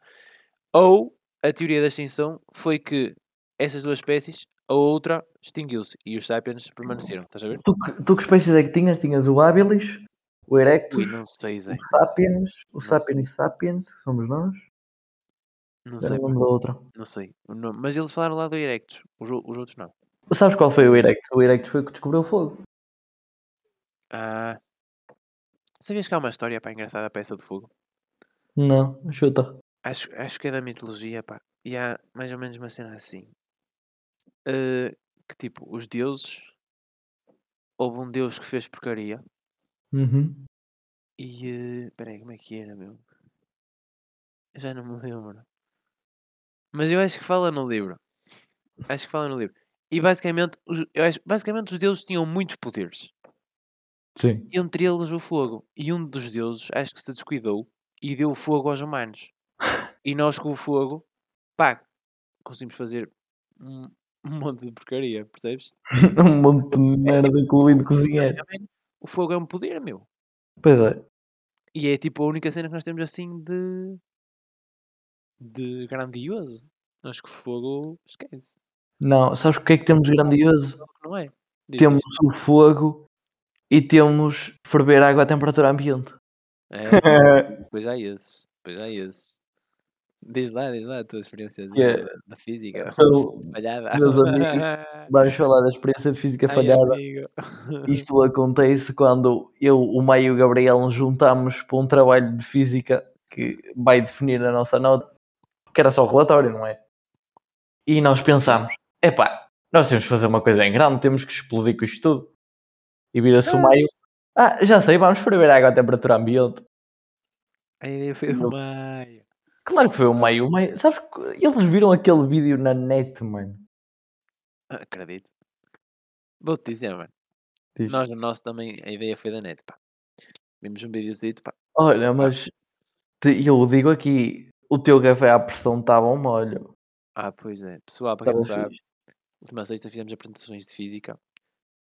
Ou a teoria da extinção foi que essas duas espécies, a outra extinguiu-se e os sapiens permaneceram. Estás a ver? Tu, tu que espécies é que tinhas? Tinhas o habilis, o erectus, não sei, o sapiens, o sapiens sapiens, que somos nós. Não sei, não outra. não sei. Mas eles falaram lá do Erectus, os, os outros não. Sabes qual foi o erectus? O erectus foi o que descobriu o fogo. Ah, sabias que há uma história pá, engraçada para essa do fogo? Não, chuta. Acho, acho que é da mitologia, pá. E há mais ou menos uma cena assim. eh, que tipo, os deuses. Houve um deus que fez porcaria. Uhum. E. eh, Peraí, como é que era, meu? Eu já não me lembro. Mas eu acho que fala no livro. Acho que fala no livro. E basicamente, os, eu acho, basicamente os deuses tinham muitos poderes. Sim. Entre eles o fogo. E um dos deuses, acho que se descuidou e deu fogo aos humanos. E nós com o fogo, pá, conseguimos fazer um, um monte de porcaria, percebes? um monte de merda, incluindo cozinhar. O fogo é um poder, meu. Pois é. E é tipo a única cena que nós temos assim de. de grandioso. Acho que fogo esquece. Não, sabes o que é que temos de grandioso? Não é? Diz, Temos diz. o fogo e temos ferver água a temperatura ambiente. É, depois há esses. Depois há esses. Diz lá, diz lá a tua experiência é- da, da física. Então, Falhada. meus amigos, Vamos falar da experiência física Ai, falhada. amigo. Isto acontece quando eu, o Maio e o Gabriel nos juntamos para um trabalho de física que vai definir a nossa nota, que era só o relatório, não é? E nós pensámos, epá, nós temos que fazer uma coisa em grande, temos que explodir com isto tudo. E vira-se o Ah. Maio, ah, já sei, vamos ferver água a temperatura ambiente. A ideia foi do Maio. Claro que foi o Maio, o Maio, sabes que eles viram aquele vídeo na net, mano. Acredito. Vou-te dizer, mano. Diz. Nós no nosso também, a ideia foi da net, pá. Vimos um videozito, pá. Olha, mas te- eu digo aqui, o teu café à pressão estava um molho. Ah, pois é. Pessoal, para quem não Estava sabe, fixe. última sexta fizemos apresentações de física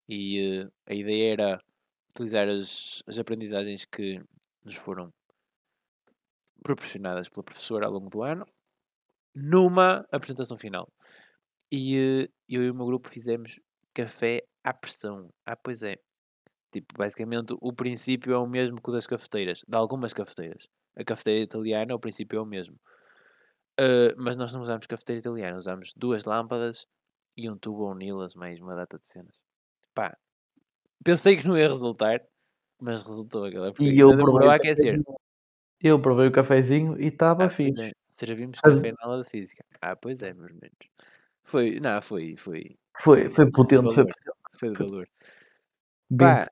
e eh, a ideia era utilizar as, as aprendizagens que nos foram proporcionadas pela professora ao longo do ano numa apresentação final. E eh, eu e o meu grupo fizemos café à pressão. Ah, pois é. Tipo, basicamente o princípio é o mesmo que o das cafeteiras, de algumas cafeteiras. A cafeteira italiana, o princípio é o mesmo. Uh, mas nós não usamos cafeteira italiana, usamos duas lâmpadas e um tubo ou nilas, mais uma data de cenas. Pá, pensei que não ia resultar, mas resultou aquela porque E eu demorou a aquecer. Eu provei o cafezinho e estava Ah, pois fixe. é, servimos Ah. café na aula de física. Ah, pois é, meus meninos. Foi, não, foi, foi, Foi, foi potente, foi valor. potente. Foi de Foi- valor. Pá,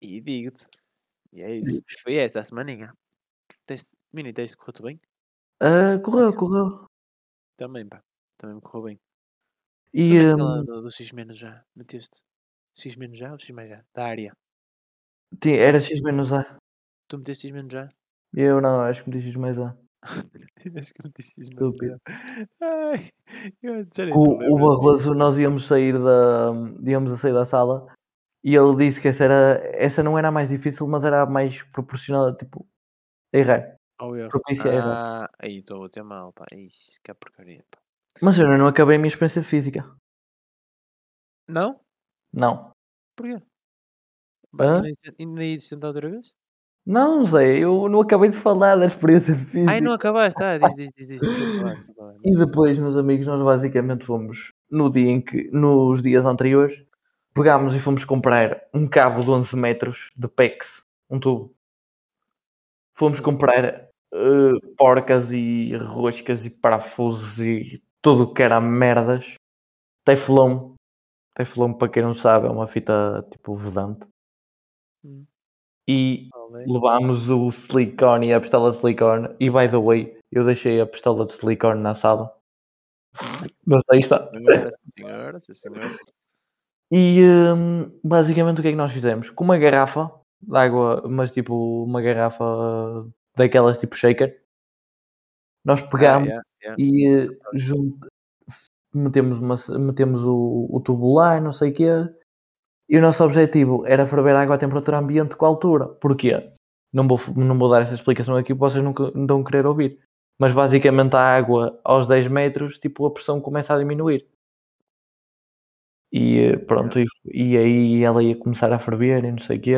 e digo-te, e é isso. Foi essa a semaninha. Teste, mini teste correu-te bem? ah, correu, correu. Também, pá, também me correu bem. E naquela hum, do, do X menos já, meteste X menos já ou X mais já? Da área. ti- era X menos A. Tu meteste menos já? Eu não, acho que X mais A. Acho que X menos já. Ai, O, o. Barroso, nós íamos sair da. íamos a sair da sala e ele disse que essa, era, essa não era a mais difícil, mas era a mais proporcionada, tipo, a errar. Ao erro. propícia a errar. Ah, aí estou a ter mal, pá. Ixi, que porcaria, pá. Mas eu não acabei a minha experiência de física. Não? Não. Porquê? Ainda ia- tentar outra vez? Não, Zé, eu não acabei de falar da experiência de física. Ai, não acabaste, tá? Diz, diz, diz, diz. E depois, meus amigos, nós basicamente fomos no dia em que, nos dias anteriores, pegámos e fomos comprar um cabo de 11 metros de PEX, um tubo. Fomos Hum. comprar eh, porcas e roscas e parafusos e tudo o que era merdas. Teflon. Teflon, para quem não sabe, é uma fita tipo vedante. Hum. E Olé. levámos o silicone e a pistola de silicone. E by the way, eu deixei a pistola de silicone na sala. Mas aí está. Senhora. E hum, basicamente o que é que nós fizemos? Com uma garrafa de água, mas tipo uma garrafa daquelas tipo shaker, nós Ah, pegámos yeah, yeah. e junto, metemos, uma, metemos o, o tubo lá, não sei o quê, e o nosso objetivo era ferver água a temperatura ambiente com a altura. Porquê? Não vou, não vou dar essa explicação aqui, vocês nunca não vão querer ouvir. Mas basicamente a água aos 10 metros, tipo, a pressão começa a diminuir. E eh, pronto, e, e aí ela ia começar a ferver e não sei o quê.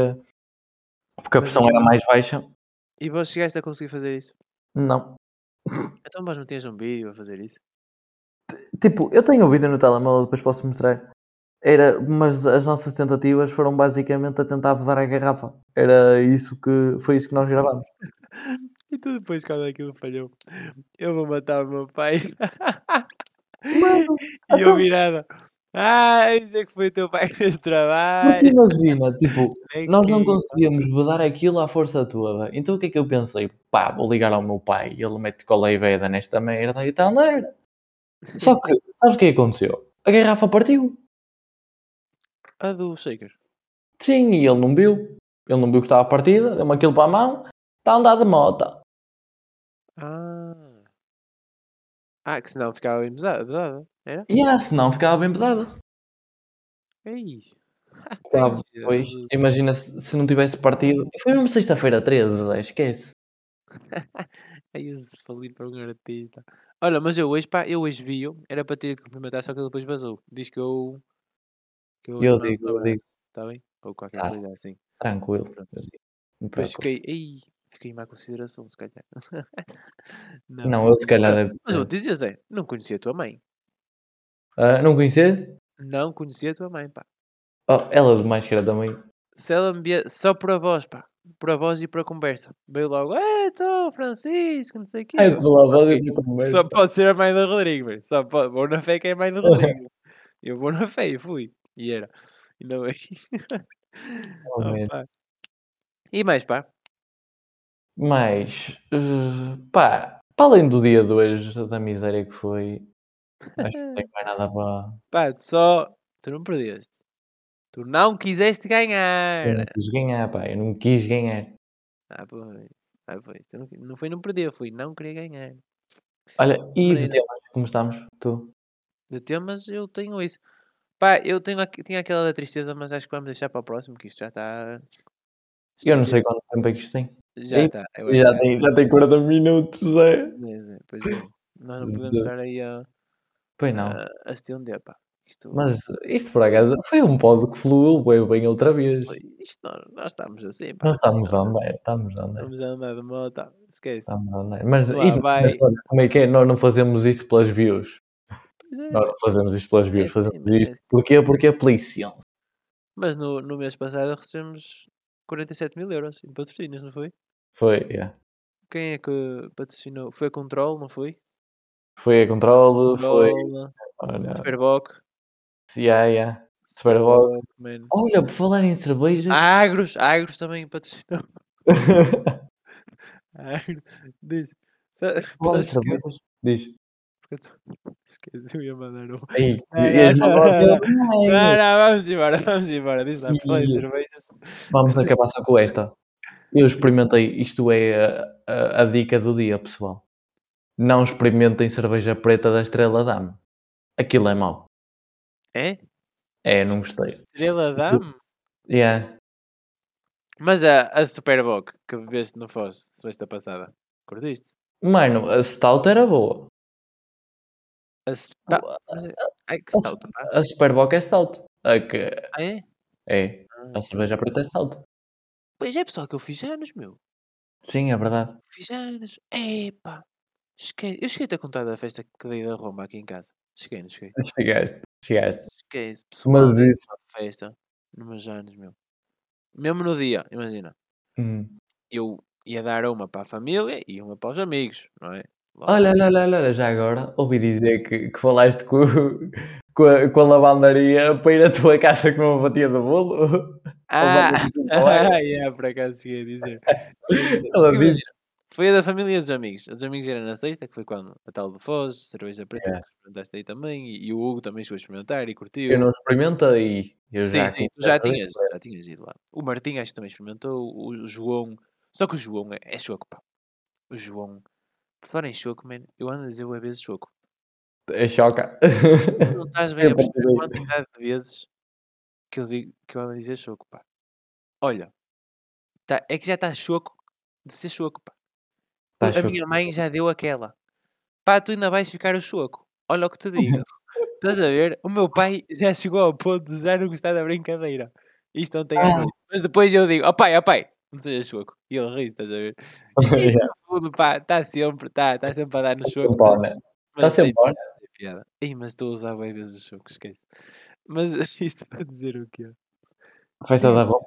Porque a pressão era mais baixa. E vós chegaste a conseguir fazer isso? Não. Então, mas não tinhas um vídeo a fazer isso? Tipo, eu tenho o vídeo no telemóvel, depois posso mostrar. Era, mas as nossas tentativas foram basicamente a tentar vedar a garrafa. Era isso que foi isso que nós gravamos. E tu depois, quando aquilo falhou, eu vou matar o meu pai. Mano, e eu então- virada. Ah, isso é que foi o teu pai que fez trabalho. imagina, tipo, Nem nós não conseguíamos vedar aquilo à força toda. Então o que é que eu pensei? Pá, vou ligar ao meu pai, ele mete cola e veda nesta merda e tal, não era. Só que, sabes o que é que aconteceu? A garrafa partiu. A do shaker. Sim, e ele não viu. Ele não viu que estava partida, deu-me aquilo para a mão, está a andar de moto. Ah. Ah, que senão ficava bem pesado, pesado. Era? E ah, senão ficava bem pesada. Ei. Ficava, pois, imagina se, se não tivesse partido. Foi mesmo sexta-feira 13, Zé, esquece. Aí esse falir para um artista. Olha, mas eu hoje, pá, eu hoje vi-o, era para ter ido cumprimentar, só que ele depois vazou. Diz que eu que eu Eu digo, eu digo. está bem? Ou qualquer Tá, coisa assim. tranquilo. Pronto. eu Depois fiquei, ei, fiquei em má consideração, se calhar. Não. Não, ele se calhar deve mas vou dizer, Zé, não conhecia a tua mãe. Ah, não conheces? Não conhecia a tua mãe, pá. Oh, ela de máscara também. Se ela me via, só por a voz, pá. Por a voz e por a conversa. Veio logo, é, então, Francisco, não sei o quê. Ai, Eu, pela voz e pela conversa. Só pode ser a mãe do Rodrigo, velho. Só pode. Vou na fé que é a mãe do Rodrigo. Eu vou na fé e fui. E era. Ainda bem. Opa. E mais, pá. Mas, eh, pá, para além do dia de hoje, da miséria que foi, acho que não tenho mais nada para. Pá, tu só. Tu não perdeste. Tu não quiseste Eu não ganhar. quis ganhar, pá, eu não quis ganhar. Ah, pois. Ah, pois. Tu não, não foi não perder, foi não querer ganhar. Olha, e de temas, como estamos? Tu? De temas eu tenho isso. Pá, eu tenho, tinha aquela da tristeza, mas acho que vamos deixar para o próximo, que isto já está. Eu não sei quanto tempo é que isto tem. Já está. Já tem, já tem 40 minutos, Zé. Pois é, pois é. Nós não podemos estar aí a, Pois não. a, a estender, pá. Isto, Mas isto por acaso foi um pod que fluiu bem, bem outra vez. isto nós, nós estamos assim, pá. Nós estamos a andar, estamos a andar. Estamos a andar de moto, esquece. Estamos a andar. Mas Lá e vai. como é que é? Nós não fazemos isto pelas views. É. Nós fazemos isto pelas views. É Fazemos sim, é isto. sim. Porquê? Porque é policial. Mas no, no mês passado recebemos 47 mil euros em patrocínios, não foi? Foi, yeah. Quem é que patrocinou? Foi a Control, não foi? Foi a controle, foi. Control, Olha, Superboc. yeah, yeah. Superboc. Olha, por falar em cerveja. Agros, Agros também patrocinou. Agros, diz. Sa- Por falar em Sabes que cervejas. Diz. Eu tô- Esqueci, eu ia mandar um. Agora- não, Não é. Não, não, vamos embora, vamos embora. Diz lá, em Ih. cervejas. Vamos acabar só com esta. Eu experimentei, isto é a, a- a dica do dia, pessoal. Não experimentem cerveja preta da Estrela Dame. Aquilo é mau. É? É, não gostei. Estrela Dame? Yeah. Mas a, a Superboc que bebeste no Foz, semestre passada, curtiste? Mano, a Stout era boa. A Stout. é- que Stout, pá. A Superboc é Stout. A que Ah, é? é. Ah, A cerveja preta é Stout. Pois é, pessoal, que eu fiz anos, meu. Sim, é verdade. Fiz anos. Epá. Esquece. Eu cheguei-te a contar da festa que dei da Roma aqui em casa. Cheguei, não cheguei? Chegaste, chegaste. Esquece. Pessoal, Mas isso. uma festa nos meus anos, meu. Mesmo no dia, imagina. Hum. Eu ia dar uma para a família e uma para os amigos, não é? Olha, olha, olha, olha, já agora ouvi dizer que, que falaste com, com, a, com a lavandaria para ir à tua casa com uma fatia de bolo. Ah, ah yeah, por acaso cheguei a dizer. Ela Foi a da família dos amigos. A dos amigos era na sexta, que foi quando a tal de Foz, cerveja preta, Yeah. que experimentaste aí também, e, e o Hugo também chegou a experimentar e curtiu. Eu não experimentei. Eu Sim, já sim, tu já tinhas, já tinhas ido lá. O Martim acho que também experimentou, o o João. Só que o João é, é choco, pá. O João. Por falar em choco, man, eu ando a dizer o vezes choco. É choca. Tu não estás bem É a perceber a quantidade de vezes que eu, digo, que eu ando a dizer choco, pá. Olha, tá, é que já está choco de ser choco, pá. Tá a choco. minha mãe já deu aquela. Pá, tu ainda vais ficar o choco. Olha o que te digo. Estás a ver? O meu pai já chegou ao ponto de já não gostar da brincadeira. Isto ontem à Ah. Mas depois eu digo, ó pai, ó pai, não sejas choco. E ele ri, estás a ver? Isto, isto Fundo, pá, está sempre, está tá sempre a dar no choco. Sempre Mas, on, né? Está sempre tem, on. tem piada. Ih, mas estou a usar bem vezes o choco, esquece. Mas isto para dizer o quê? Festa da roupa.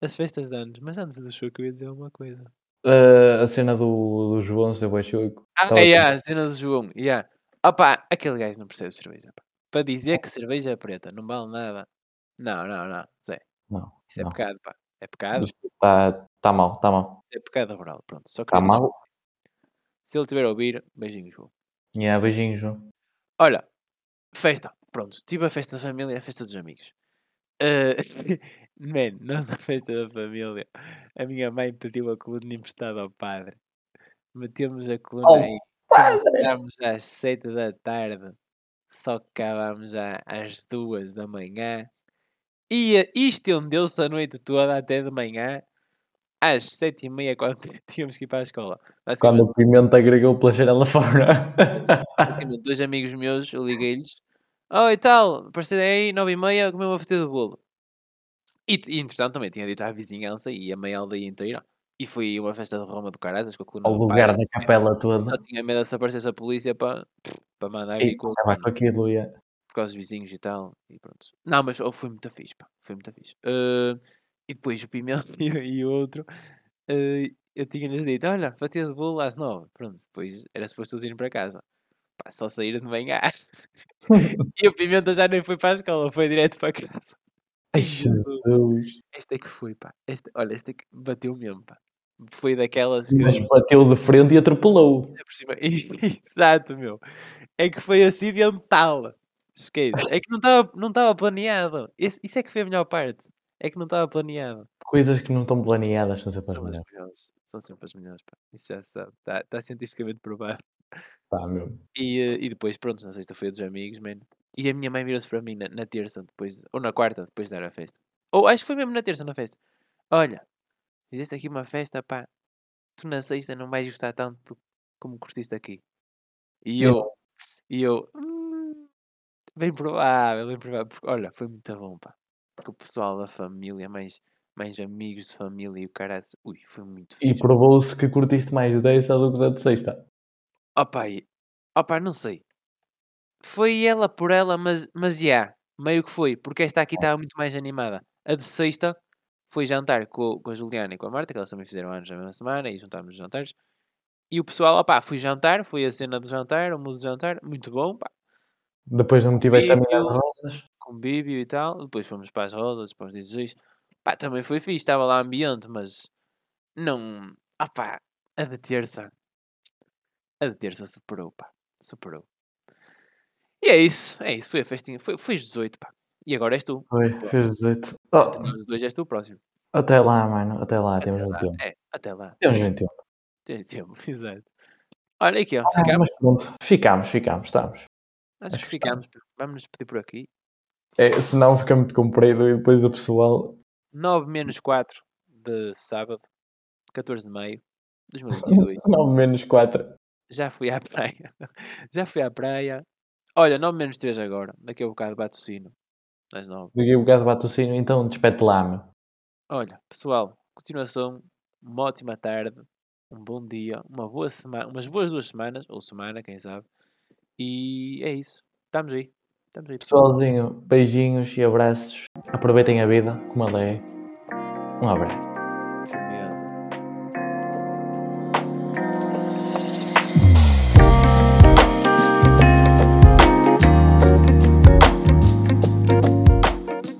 As festas de anos, mas antes do choco eu ia dizer uma coisa. Uh, a cena do, do João ser boi choco. Ah, Estava yeah, a cena do João, yeah. Opá, aquele gajo não percebe cerveja, pá. Para dizer que cerveja é preta não vale nada. Não, não, não, Zé. Não, Isso é não. pecado, pá. É pecado. Está tá mal, está mal. É pecado oral. Pronto, só Está mal? Se ele tiver a ouvir, beijinho, João. Yeah, beijinhos, João. Olha, festa. Pronto, tive a festa da família a festa dos amigos. Eh, man, nós na festa da família, a minha mãe pediu a coluna emprestada ao padre. Metemos a coluna Oh, aí. padre! Começámos às sete da tarde. Só que acabámos às duas da manhã. E estendeu-se a noite toda até de manhã. às 7h30 quando tínhamos que ir para a escola. Quando o Pimenta agregou pela janela fora. basicamente 2 amigos meus, eu liguei-lhes: "Oh, e tal, aparecerem aí 9h30 comer uma fatia de bolo". E e entretanto também tinha dito à vizinhança e a meia aldeia inteira, e foi uma festa de Roma do caraças com a coluna Ao padre, lugar da capela só toda. tinha medo se aparecesse a polícia para para mandar E com aquilo, yeah. Por causa dos vizinhos e tal, e pronto. Não, mas oh, foi muito fixe, pá, foi muito fixe. Hã, e depois o Pimenta e o outro, hã, eu tinha-lhes dito: "Olha, fatia de bolo às 9 Pronto, depois era suposto eles irem para casa. Pá, só saíram de manhã. E o Pimenta já nem foi para a escola, foi direto para casa. Ai, Jesus, esta é que foi, pá. Esta olha, esta é que bateu mesmo, pá. Foi daquelas Mas que bateu de frente e atropelou. exato, meu. É que foi acidental. Esquece. É que não estava não planeado. Esse isso é que foi a melhor parte. É que não estava planeado. Coisas que não estão planeadas são sempre as melhores. São sempre as melhores, pá. Isso já se sabe. Está está cientificamente provado. Tá mesmo. E, eh, e depois, pronto, na sexta foi a dos amigos, mano. E a minha mãe virou-se para mim na, na terça, depois, ou na quarta, depois de dar a festa. Ou acho que foi mesmo na terça, na festa. Olha, existe aqui uma festa, pá. Tu na sexta não vais gostar tanto como curtiste aqui. E E eu, e eu, "Hum, bem provável, bem provável. Porque, olha, foi muito bom, pá. Porque o pessoal da família, mais, mais amigos de família e o cara, ui, foi muito E fixe. provou-se que curtiste mais dessa do que da de sexta. Opa, e, opa, não sei. Foi ela por ela, mas mas já, meio que foi, porque esta aqui estava muito mais animada. A de sexta foi jantar co com a Juliana e com a Marta, que elas também fizeram anos na mesma semana e juntámos nos jantares. E o pessoal, opá, fui jantar, foi a cena do jantar, o mood do jantar, muito bom, pá, Depois não me tiveste a mina de convívio, rosas. convívio e tal. Depois fomos para as rosas, para os 16. Pá, também foi fixe, estava lá ambiente, mas não, opá, a de terça, a de terça superou, pá, superou. E é isso, é isso, foi a festinha, foi, foi os 18, pá. E agora és tu. Foi, fez 18. Entre Oh, os dois és tu o próximo. até lá, mano. Até lá, Até temos lá. muito tempo. É, até lá. Temos muito tempo. tens tempo, exato. Olha aqui, ó, Ah, pronto. Ficámos, ficámos, estamos. Acho acho que estamos. ficámos. Vamos nos pedir por aqui. É, senão fica muito comprido e depois o pessoal. 9 menos 4 de sábado, 14 de maio de 2022. Não, menos 4. Já fui à praia. Já fui à praia. Olha, 9 menos 3 agora. Daqui a bocado bate o sino. Às 9. Daqui a bocado bate o sino, então despete lá, meu. Olha, pessoal, continuação. Uma ótima tarde. Um bom dia. Uma boa semana. Umas boas duas semanas. Ou semana, quem sabe. E é isso. Estamos aí. Estamos aí, pessoal. Pessoalzinho, beijinhos e abraços. Aproveitem a vida como ela é. Um abraço. Firmeza.